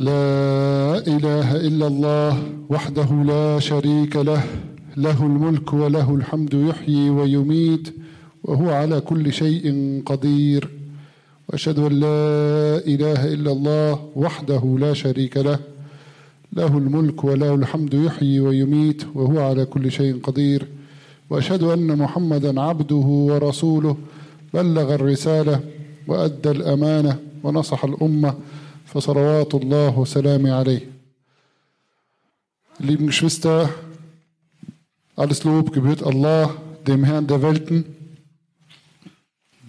لا إله إلا الله وحده لا شريك له له الملك وله الحمد يحيي ويميت وهو على كل شيء قدير. وأشهد أن لا إله إلا الله وحده لا شريك له له الملك وله الحمد يحيي ويميت وهو على كل شيء قدير. وأشهد أن محمدا عبده ورسوله بلغ الرسالة وأدى الأمانة ونصح الأمة فصلوات الله وسلامه عليه Lieben Geschwister, alles Lob gebührt Allah, dem Herrn der Welten,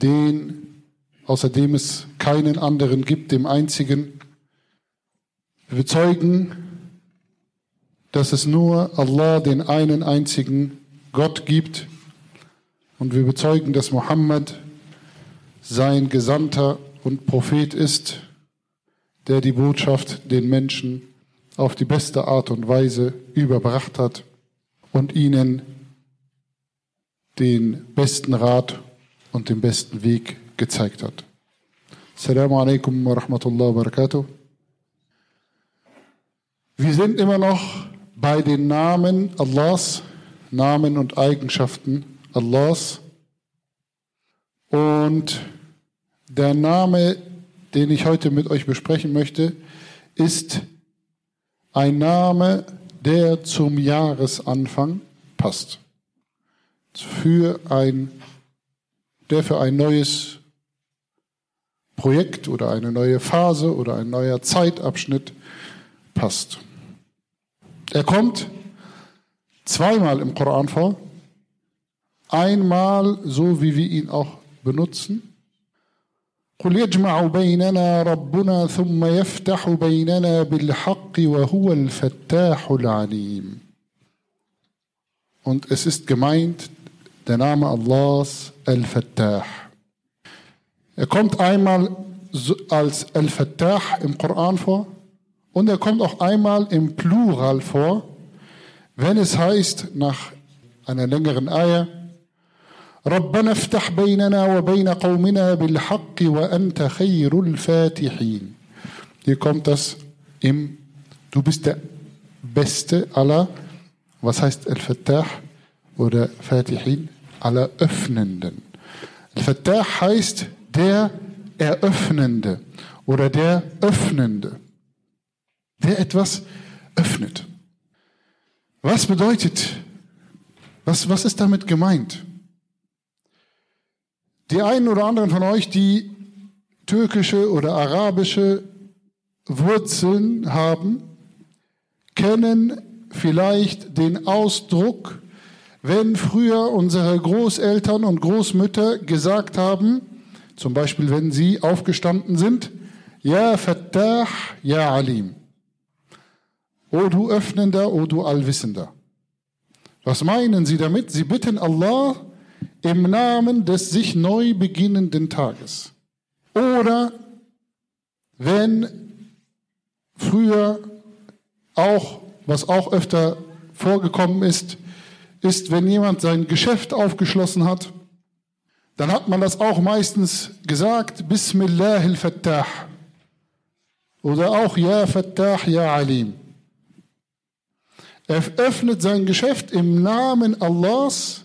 den, außerdem es keinen anderen gibt, dem einzigen. Wir bezeugen, dass es nur Allah, den einen einzigen Gott gibt. Und wir bezeugen, dass Mohammed sein Gesandter und Prophet ist, der die Botschaft den Menschen auf die beste Art und Weise überbracht hat und ihnen den besten Rat und den besten Weg gezeigt hat. Assalamu alaikum wa rahmatullahi wa barakatuh. Wir sind immer noch bei den Namen Allahs, Namen und Eigenschaften Allahs. Und der Name, den ich heute mit euch besprechen möchte, ist ein Name, der zum Jahresanfang passt. Für ein, der für ein neues Projekt oder eine neue Phase oder ein neuer Zeitabschnitt passt. Er kommt zweimal im Koran vor. Einmal so, wie wir ihn auch benutzen. قل يجمع بيننا ربنا ثم يفتح بيننا بالحق وهو الفتاح العليم. Und es ist gemeint der Name Allahs Al-Fattah. Er kommt einmal als Al-Fattah im Koran vor und er kommt auch einmal im Plural vor, wenn es heißt, nach einer längeren Eier, ربنا افتح بيننا وبين قومنا بالحق وأنت خير الفاتحين. Hier kommt das im, du bist der Beste aller, was heißt Al-Fattah oder Fatihin? Aller Öffnenden. Al-Fattah heißt der Eröffnende oder der Öffnende der etwas öffnet. Was bedeutet, was, was ist damit gemeint? Die einen oder anderen von euch, die türkische oder arabische Wurzeln haben, kennen vielleicht den Ausdruck, wenn früher unsere Großeltern und Großmütter gesagt haben, zum Beispiel wenn sie aufgestanden sind, Ja Fattah, Ja Alim. O du Öffnender, o du Allwissender. Was meinen sie damit? Sie bitten Allah im Namen des sich neu beginnenden Tages. Oder wenn früher auch, was auch öfter vorgekommen ist, ist, wenn jemand sein Geschäft aufgeschlossen hat, dann hat man das auch meistens gesagt, Bismillahil Fattah. Oder auch Ja Fattah, Ja Alim. Er öffnet sein Geschäft im Namen Allahs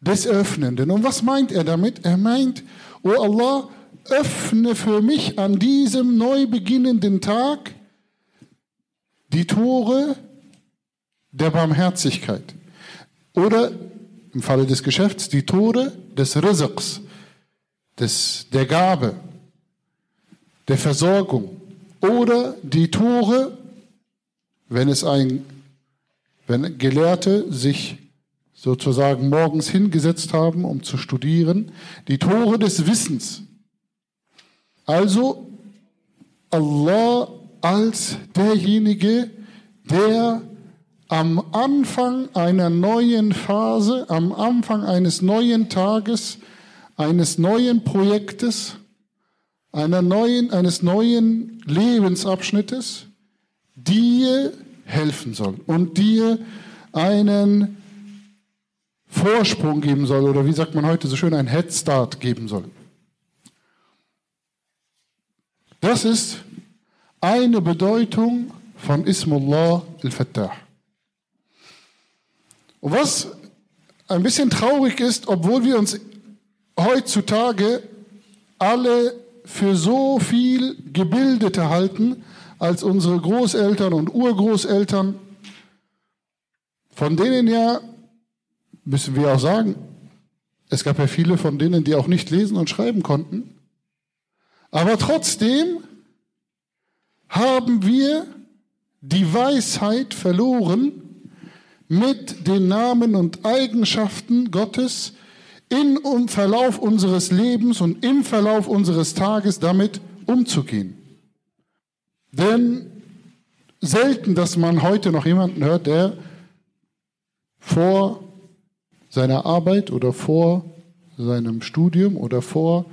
des Öffnenden. Und was meint er damit? Er meint, O oh Allah, öffne für mich an diesem neu beginnenden Tag die Tore der Barmherzigkeit. Oder im Falle des Geschäfts die Tore des Rizqs, des, der Gabe, der Versorgung. Oder die Tore, wenn es ein wenn Gelehrte sich sozusagen morgens hingesetzt haben, um zu studieren, die Tore des Wissens. Also Allah als derjenige, der am Anfang einer neuen Phase, am Anfang eines neuen Tages, eines neuen Projektes, einer neuen, eines neuen Lebensabschnittes dir helfen soll und dir einen Vorsprung geben soll oder wie sagt man heute so schön, einen Head Start geben soll. Das ist eine Bedeutung von Ismullah al-Fattah. Und was ein bisschen traurig ist, obwohl wir uns heutzutage alle für so viel Gebildete halten als unsere Großeltern und Urgroßeltern, von denen ja, müssen wir auch sagen, es gab ja viele von denen, die auch nicht lesen und schreiben konnten. Aber trotzdem haben wir die Weisheit verloren, mit den Namen und Eigenschaften Gottes im Verlauf unseres Lebens und im Verlauf unseres Tages damit umzugehen. Denn selten, dass man heute noch jemanden hört, der vor seiner Arbeit oder vor seinem Studium oder vor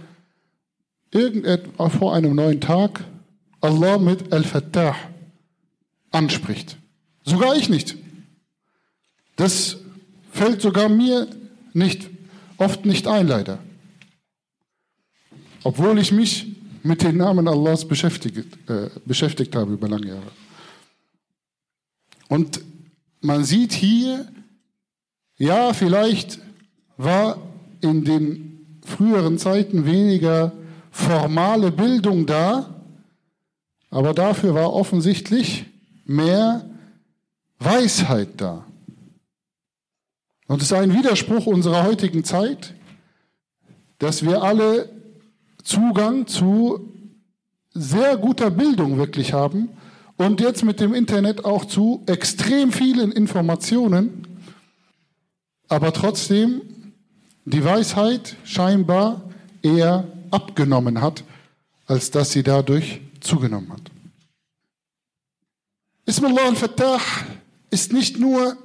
vor einem neuen Tag Allah mit Al-Fattah anspricht. Sogar ich nicht. Das fällt sogar mir nicht, oft nicht ein, leider. Obwohl ich mich mit den Namen Allahs beschäftigt, äh, beschäftigt habe über lange Jahre. Und man sieht hier, ja, vielleicht war in den früheren Zeiten weniger formale Bildung da, aber dafür war offensichtlich mehr Weisheit da. Und es ist ein Widerspruch unserer heutigen Zeit, dass wir alle Zugang zu sehr guter Bildung wirklich haben und jetzt mit dem Internet auch zu extrem vielen Informationen, aber trotzdem die Weisheit scheinbar eher abgenommen hat, als dass sie dadurch zugenommen hat. Ismullah al-Fattah ist nicht nur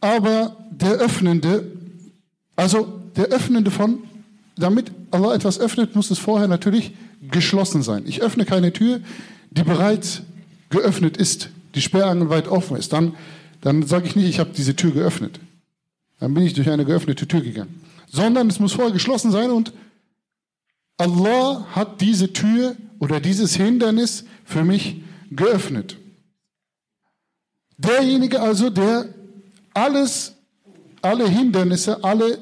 aber der Öffnende, also der Öffnende von, damit Allah etwas öffnet, muss es vorher natürlich geschlossen sein. Ich öffne keine Tür, die bereits geöffnet ist, die Sperrangel weit offen ist. Dann, dann sage ich nicht, ich habe diese Tür geöffnet. Dann bin ich durch eine geöffnete Tür gegangen. Sondern es muss vorher geschlossen sein und Allah hat diese Tür oder dieses Hindernis für mich geöffnet. Derjenige also, der alles, alle Hindernisse, alle,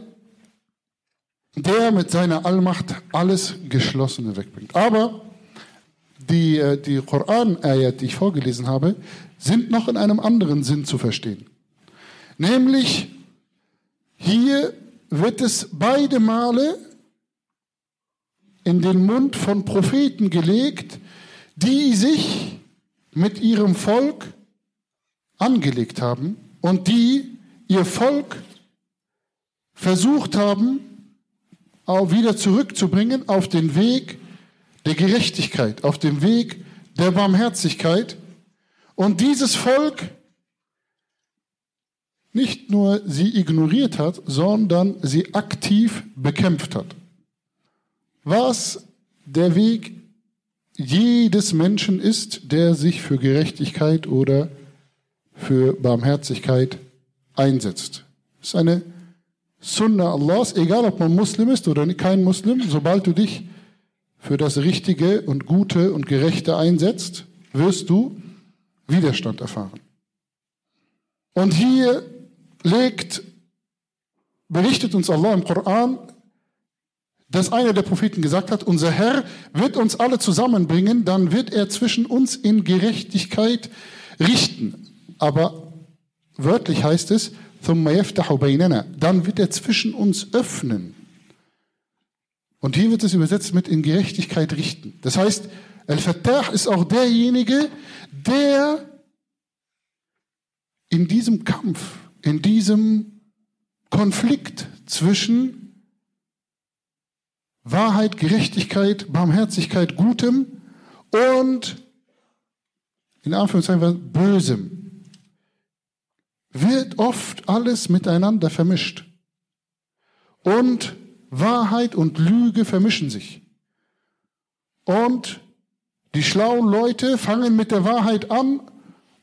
der mit seiner Allmacht alles Geschlossene wegbringt. Aber die, äh, die Koran-Ayat, die ich vorgelesen habe, sind noch in einem anderen Sinn zu verstehen. Nämlich, hier wird es beide Male in den Mund von Propheten gelegt, die sich mit ihrem Volk angelegt haben und die ihr Volk versucht haben, auch wieder zurückzubringen auf den Weg der Gerechtigkeit, auf den Weg der Barmherzigkeit. Und dieses Volk nicht nur sie ignoriert hat, sondern sie aktiv bekämpft hat was der Weg jedes Menschen ist, der sich für Gerechtigkeit oder für Barmherzigkeit einsetzt. Das ist eine Sunna Allahs, egal ob man Muslim ist oder kein Muslim, sobald du dich für das Richtige und Gute und Gerechte einsetzt, wirst du Widerstand erfahren. Und hier legt, berichtet uns Allah im Koran, dass einer der Propheten gesagt hat, unser Herr wird uns alle zusammenbringen, dann wird er zwischen uns in Gerechtigkeit richten. Aber wörtlich heißt es, dann wird er zwischen uns öffnen. Und hier wird es übersetzt mit in Gerechtigkeit richten. Das heißt, Al-Fattah ist auch derjenige, der in diesem Kampf, in diesem Konflikt zwischen Wahrheit, Gerechtigkeit, Barmherzigkeit, Gutem und in Anführungszeichen Bösem wird oft alles miteinander vermischt. Und Wahrheit und Lüge vermischen sich. Und die schlauen Leute fangen mit der Wahrheit an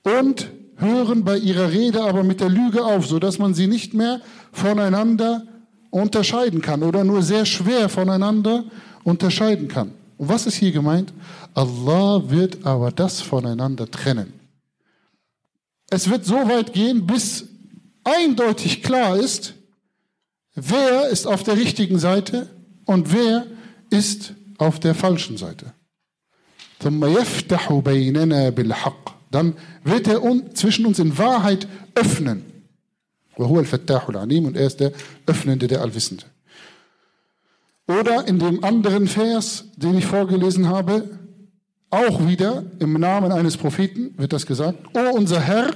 und hören bei ihrer Rede aber mit der Lüge auf, sodass man sie nicht mehr voneinander unterscheiden kann oder nur sehr schwer voneinander unterscheiden kann. Und was ist hier gemeint? Allah wird aber das voneinander trennen. Es wird so weit gehen, bis eindeutig klar ist, wer ist auf der richtigen Seite und wer ist auf der falschen Seite. Dann wird er zwischen uns in Wahrheit öffnen. Und er ist der Öffnende, der Allwissende. Oder in dem anderen Vers, den ich vorgelesen habe, auch wieder im Namen eines Propheten wird das gesagt. O unser Herr,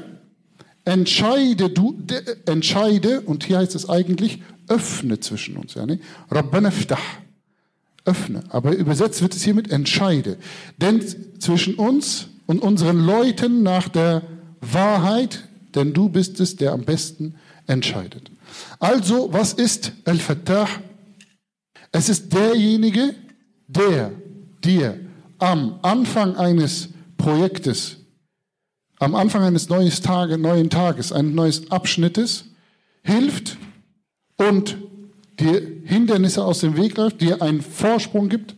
entscheide du, de, entscheide, und hier heißt es eigentlich, öffne zwischen uns. Ja, ne? Öffne. Aber übersetzt wird es hiermit entscheide. Denn zwischen uns und unseren Leuten nach der Wahrheit, denn du bist es, der am besten entscheidet. Also, was ist Al-Fattah? Es ist derjenige, der dir am Anfang eines Projektes, am Anfang eines neues Tage, neuen Tages, eines neuen Abschnittes hilft und dir Hindernisse aus dem Weg läuft, dir einen Vorsprung gibt.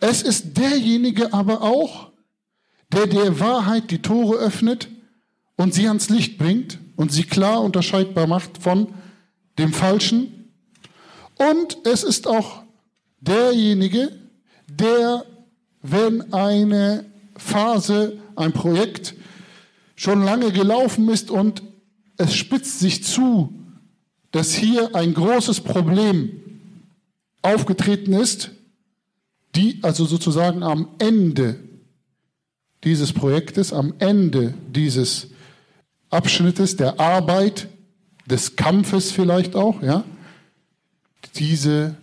Es ist derjenige aber auch, der der Wahrheit die Tore öffnet und sie ans Licht bringt und sie klar unterscheidbar macht von dem Falschen. Und es ist auch derjenige, der, wenn eine Phase, ein Projekt schon lange gelaufen ist und es spitzt sich zu, dass hier ein großes Problem aufgetreten ist, die also sozusagen am Ende dieses Projektes, am Ende dieses Abschnittes der Arbeit, des Kampfes vielleicht auch, ja, diese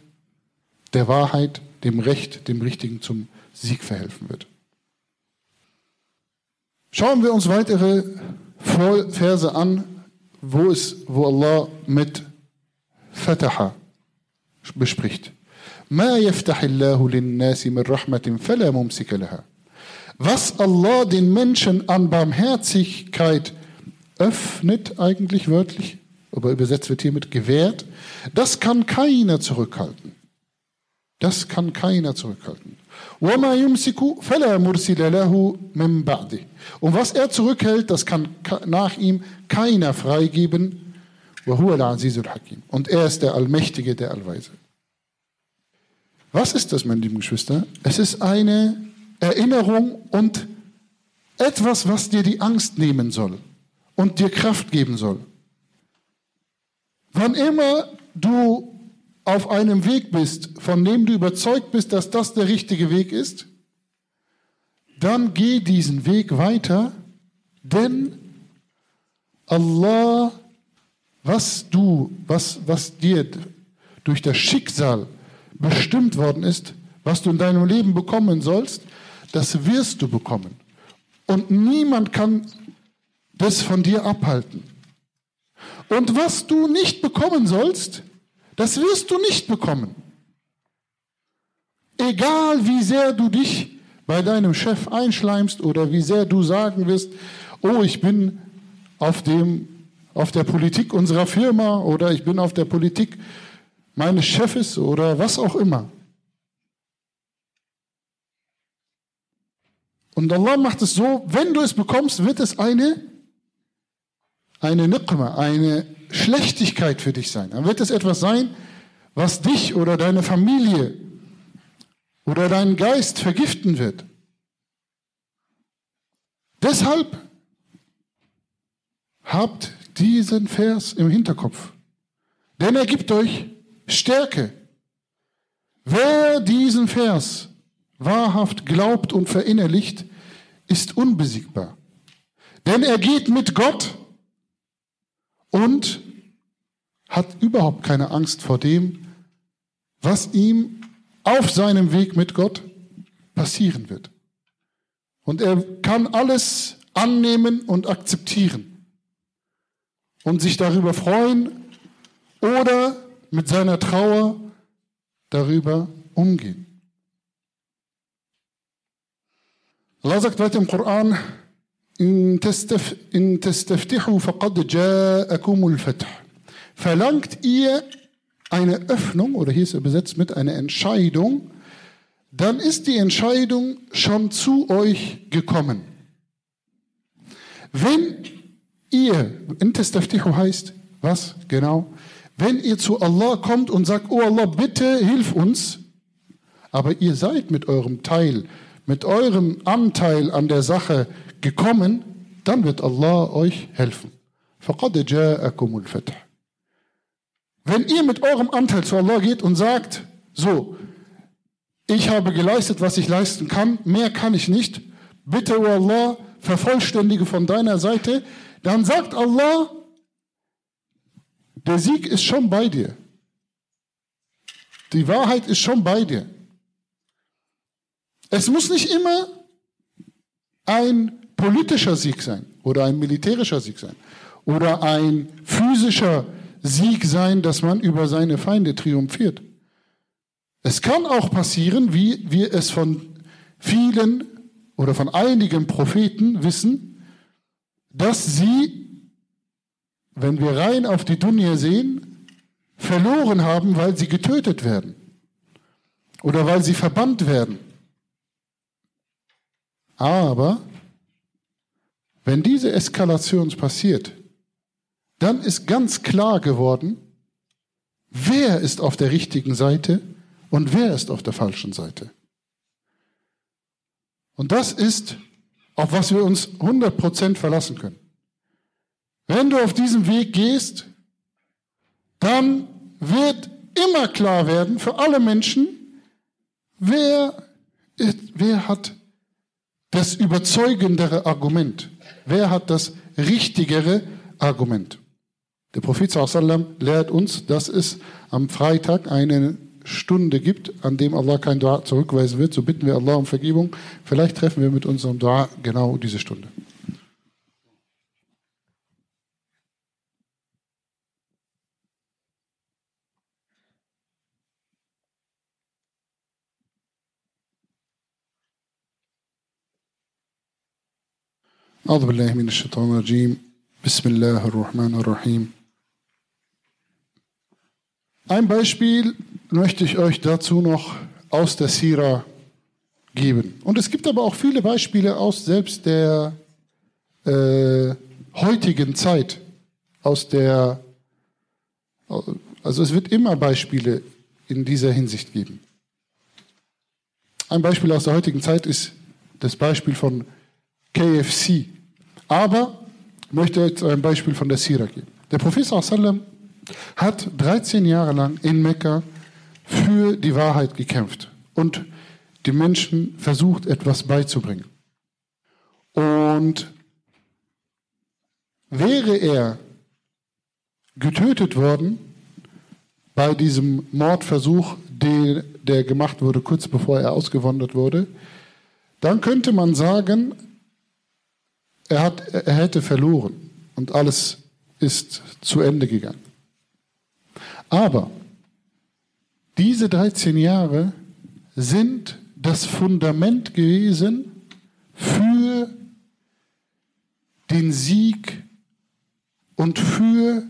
der Wahrheit, dem Recht, dem Richtigen zum Sieg verhelfen wird. Schauen wir uns weitere Verse an, wo es, wo Allah mit Fataha bespricht. ما يفتح الله للناس من رحمة فلا ممسك لها. was Allah den Menschen an Barmherzigkeit öffnet, eigentlich wörtlich, aber übersetzt wird hiermit gewährt, das kann keiner zurückhalten. Das kann keiner zurückhalten. Und was er zurückhält, das kann nach ihm keiner freigeben. Und er ist der Allmächtige, der Allweise. Was ist das, meine lieben Geschwister? Es ist eine Erinnerung und etwas, was dir die Angst nehmen soll und dir Kraft geben soll. Wann immer du auf einem Weg bist, von dem du überzeugt bist, dass das der richtige Weg ist, dann geh diesen Weg weiter, denn Allah, was du, was, was dir durch das Schicksal bestimmt worden ist, was du in deinem Leben bekommen sollst, das wirst du bekommen. Und niemand kann das von dir abhalten. Und was du nicht bekommen sollst, das wirst du nicht bekommen. Egal wie sehr du dich bei deinem Chef einschleimst oder wie sehr du sagen wirst, oh, ich bin auf, dem, auf der Politik unserer Firma oder ich bin auf der Politik meines Chefes oder was auch immer. Und Allah macht es so, wenn du es bekommst, wird es eine, eine Niqma, eine Schlechtigkeit für dich sein. Dann wird es etwas sein, was dich oder deine Familie oder deinen Geist vergiften wird. Deshalb habt diesen Vers im Hinterkopf, denn er gibt euch Stärke. Wer diesen Vers wahrhaft glaubt und verinnerlicht, ist unbesiegbar. Denn er geht mit Gott und hat überhaupt keine Angst vor dem, was ihm auf seinem Weg mit Gott passieren wird. Und er kann alles annehmen und akzeptieren und sich darüber freuen oder mit seiner Trauer darüber umgehen. Allah sagt weiter im Koran, in testaftihu faqad ja'akumul fath. Verlangt ihr eine Öffnung, oder hier ist übersetzt mit einer Entscheidung, dann ist die Entscheidung schon zu euch gekommen. Wenn ihr, Intestaftihu heißt, was genau? Wenn ihr zu Allah kommt und sagt, oh Allah, bitte hilf uns, aber ihr seid mit eurem Teil, mit eurem Anteil an der Sache gekommen, dann wird Allah euch helfen. Wenn ihr mit eurem Anteil zu Allah geht und sagt, so, ich habe geleistet, was ich leisten kann, mehr kann ich nicht, bitte, O Allah, vervollständige von deiner Seite, dann sagt Allah, der Sieg ist schon bei dir. Die Wahrheit ist schon bei dir. Es muss nicht immer ein politischer Sieg sein oder ein militärischer Sieg sein oder ein physischer Sieg sein, dass man über seine Feinde triumphiert. Es kann auch passieren, wie wir es von vielen oder von einigen Propheten wissen, dass sie, wenn wir rein auf die Dunya sehen, verloren haben, weil sie getötet werden oder weil sie verbannt werden. Aber wenn diese Eskalation passiert, dann ist ganz klar geworden, wer ist auf der richtigen Seite und wer ist auf der falschen Seite. Und das ist, auf was wir uns 100% verlassen können. Wenn du auf diesem Weg gehst, dann wird immer klar werden für alle Menschen, wer, wer hat das überzeugendere Argument? Wer hat das richtigere Argument? Der Prophet sallam lehrt uns, dass es am Freitag eine Stunde gibt, an dem Allah kein Dua zurückweisen wird. So bitten wir Allah um Vergebung. Vielleicht treffen wir mit unserem Dua genau diese Stunde. أعوذ بالله من الشيطان الرجيم بسم الله الرحمن الرحيم Ein Beispiel möchte ich euch dazu noch aus der Sira geben. Und es gibt aber auch viele Beispiele aus selbst der äh, heutigen Zeit, aus der, also es wird immer Beispiele in dieser Hinsicht geben. Ein Beispiel aus der heutigen Zeit ist das Beispiel von KFC. Aber ich möchte jetzt ein Beispiel von der Sira geben. Der Prophet sallam hat 13 Jahre lang in Mekka für die Wahrheit gekämpft und den Menschen versucht, etwas beizubringen. Und wäre er getötet worden bei diesem Mordversuch, der, der gemacht wurde kurz bevor er ausgewandert wurde, dann könnte man sagen, er, hat, er hätte verloren und alles ist zu Ende gegangen. Aber diese 13 Jahre sind das Fundament gewesen für den Sieg und für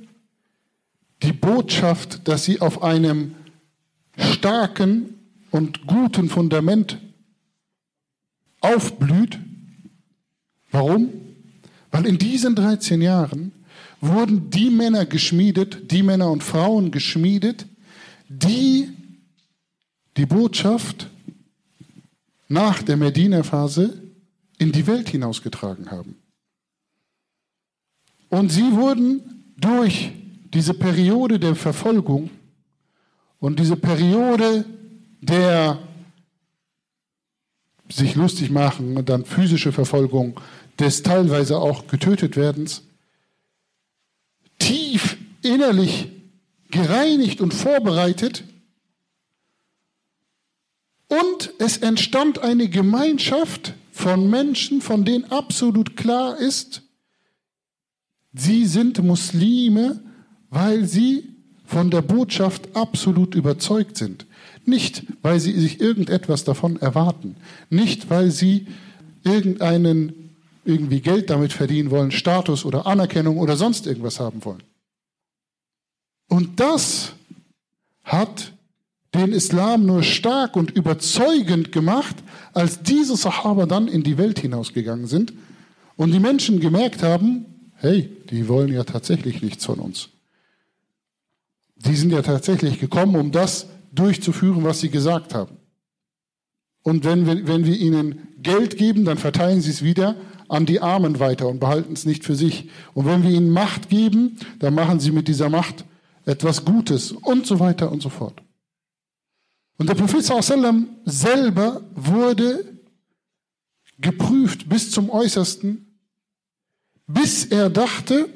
die Botschaft, dass sie auf einem starken und guten Fundament aufblüht. Warum? Weil in diesen 13 Jahren wurden die Männer geschmiedet, die Männer und Frauen geschmiedet, die die Botschaft nach der Medina-Phase in die Welt hinausgetragen haben. Und sie wurden durch diese Periode der Verfolgung und diese Periode der sich lustig machen und dann physische Verfolgung, des teilweise auch getötet werdens, tief innerlich gereinigt und vorbereitet. Und es entstand eine Gemeinschaft von Menschen, von denen absolut klar ist, sie sind Muslime, weil sie von der Botschaft absolut überzeugt sind. Nicht, weil sie sich irgendetwas davon erwarten. Nicht, weil sie irgendeinen irgendwie Geld damit verdienen wollen, Status oder Anerkennung oder sonst irgendwas haben wollen. Und das hat den Islam nur stark und überzeugend gemacht, als diese Sahaba dann in die Welt hinausgegangen sind und die Menschen gemerkt haben, hey, die wollen ja tatsächlich nichts von uns. Die sind ja tatsächlich gekommen, um das durchzuführen, was sie gesagt haben. Und wenn wir, wenn wir ihnen Geld geben, dann verteilen sie es wieder an die Armen weiter und behalten es nicht für sich. Und wenn wir ihnen Macht geben, dann machen sie mit dieser Macht etwas Gutes und so weiter und so fort. Und der Prophet sallam selber wurde geprüft bis zum Äußersten, bis er dachte,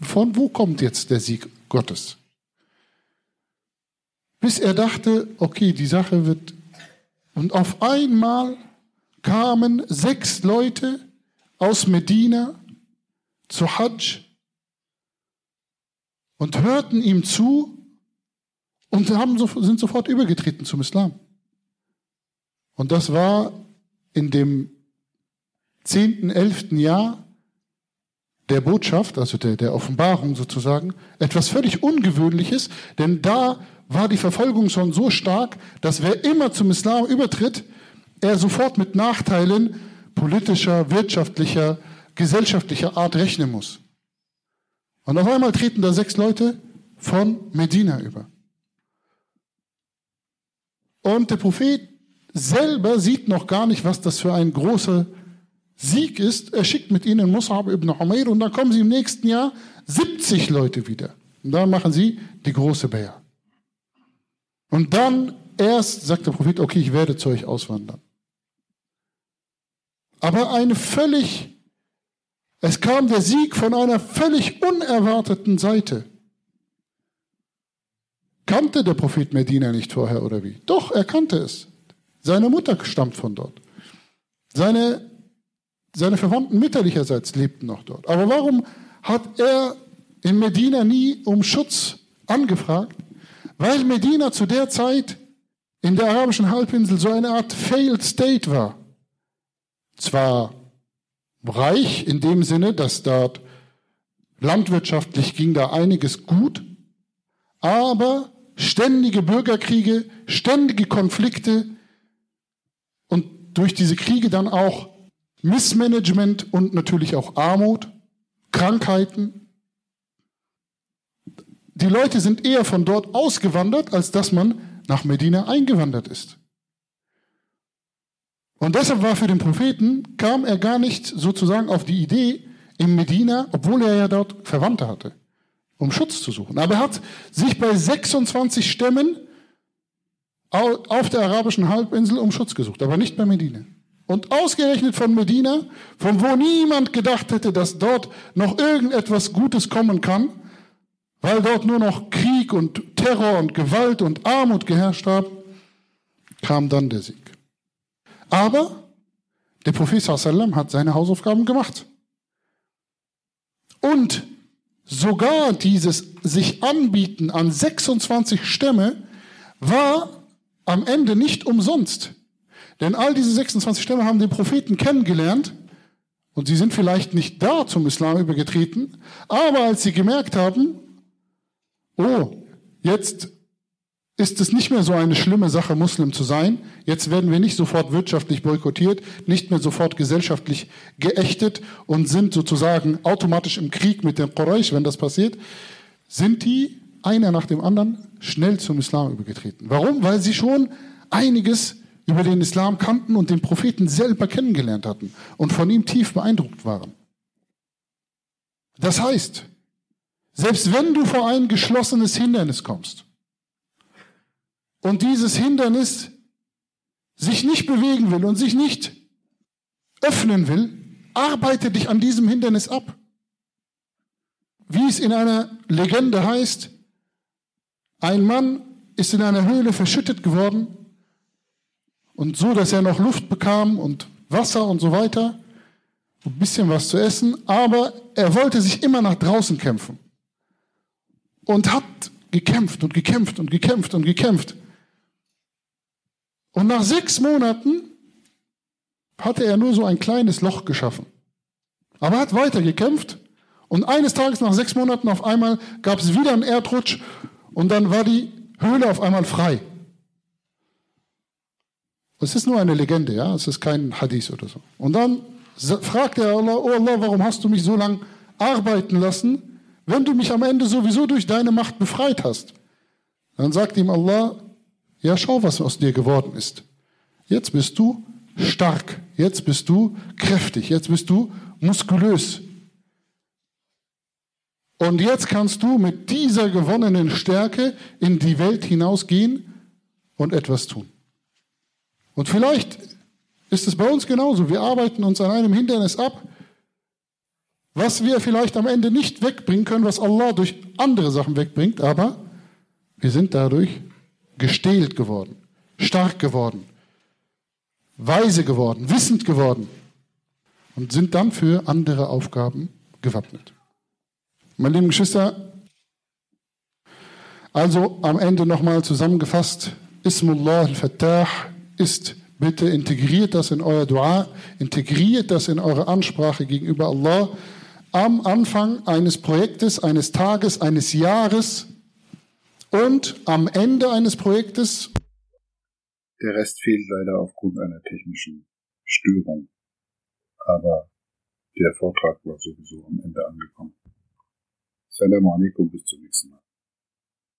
von wo kommt jetzt der Sieg Gottes? Bis er dachte, okay, die Sache wird. Und auf einmal kamen sechs Leute aus Medina zu Hajj und hörten ihm zu und haben, sind sofort übergetreten zum Islam. Und das war in dem zehnten, elften Jahr der Botschaft, also der, der Offenbarung sozusagen, etwas völlig Ungewöhnliches, denn da war die Verfolgung schon so stark, dass wer immer zum Islam übertritt, er sofort mit Nachteilen politischer, wirtschaftlicher, gesellschaftlicher Art rechnen muss. Und auf einmal treten da sechs Leute von Medina über. Und der Prophet selber sieht noch gar nicht, was das für ein großer Sieg ist. Er schickt mit ihnen Mus'ab ibn Umair und dann kommen sie im nächsten Jahr 70 Leute wieder. Und dann machen sie die große Bär. Und dann erst sagt der Prophet, okay, ich werde zu euch auswandern. Aber eine völlig es kam der Sieg von einer völlig unerwarteten Seite. Kannte der Prophet Medina nicht vorher oder wie? Doch, er kannte es. Seine Mutter stammt von dort. Seine, seine Verwandten mütterlicherseits lebten noch dort. Aber warum hat er in Medina nie um Schutz angefragt? Weil Medina zu der Zeit in der arabischen Halbinsel so eine Art Failed State war. Zwar reich in dem Sinne, dass dort landwirtschaftlich ging da einiges gut, aber ständige Bürgerkriege, ständige Konflikte und durch diese Kriege dann auch Missmanagement und natürlich auch Armut, Krankheiten. Die Leute sind eher von dort ausgewandert, als dass man nach Medina eingewandert ist. Und deshalb war für den Propheten, kam er gar nicht sozusagen auf die Idee, in Medina, obwohl er ja dort Verwandte hatte, um Schutz zu suchen. Aber er hat sich bei 26 Stämmen auf der arabischen Halbinsel um Schutz gesucht, aber nicht bei Medina. Und ausgerechnet von Medina, von wo niemand gedacht hätte, dass dort noch irgendetwas Gutes kommen kann, weil dort nur noch Krieg und Terror und Gewalt und Armut geherrscht haben, kam dann der Sieg. Aber der Prophet sallam hat seine Hausaufgaben gemacht. Und sogar dieses sich anbieten an 26 Stämme war am Ende nicht umsonst. Denn all diese 26 Stämme haben den Propheten kennengelernt und sie sind vielleicht nicht da zum Islam übergetreten, aber als sie gemerkt haben, oh, jetzt ist es nicht mehr so eine schlimme Sache, Muslim zu sein. Jetzt werden wir nicht sofort wirtschaftlich boykottiert, nicht mehr sofort gesellschaftlich geächtet und sind sozusagen automatisch im Krieg mit den Quraysh, wenn das passiert. Sind die einer nach dem anderen schnell zum Islam übergetreten. Warum? Weil sie schon einiges über den Islam kannten und den Propheten selber kennengelernt hatten und von ihm tief beeindruckt waren. Das heißt, selbst wenn du vor ein geschlossenes Hindernis kommst, und dieses Hindernis sich nicht bewegen will und sich nicht öffnen will, arbeite dich an diesem Hindernis ab. Wie es in einer Legende heißt, ein Mann ist in einer Höhle verschüttet geworden und so, dass er noch Luft bekam und Wasser und so weiter, ein bisschen was zu essen, aber er wollte sich immer nach draußen kämpfen und hat gekämpft und gekämpft und gekämpft und gekämpft. Und nach sechs Monaten hatte er nur so ein kleines Loch geschaffen. Aber er hat weiter gekämpft. Und eines Tages nach sechs Monaten auf einmal gab es wieder einen Erdrutsch und dann war die Höhle auf einmal frei. Es ist nur eine Legende, ja, es ist kein Hadith oder so. Und dann fragt er Allah, oh Allah, warum hast du mich so lange arbeiten lassen, wenn du mich am Ende sowieso durch deine Macht befreit hast? Dann sagt ihm Allah, ja, schau, was aus dir geworden ist. Jetzt bist du stark, jetzt bist du kräftig, jetzt bist du muskulös. Und jetzt kannst du mit dieser gewonnenen Stärke in die Welt hinausgehen und etwas tun. Und vielleicht ist es bei uns genauso. Wir arbeiten uns an einem Hindernis ab, was wir vielleicht am Ende nicht wegbringen können, was Allah durch andere Sachen wegbringt, aber wir sind dadurch gestählt geworden, stark geworden, weise geworden, wissend geworden und sind dann für andere Aufgaben gewappnet. Meine lieben Geschwister, also am Ende nochmal zusammengefasst, Ismullah al-Fattah ist Bitte integriert das in euer Dua, integriert das in eure Ansprache gegenüber Allah am Anfang eines Projektes, eines Tages, eines Jahres und am Ende eines Projektes. Der Rest fehlt leider aufgrund einer technischen Störung. Aber der Vortrag war sowieso am Ende angekommen. Salam alaikum, bis zum nächsten Mal.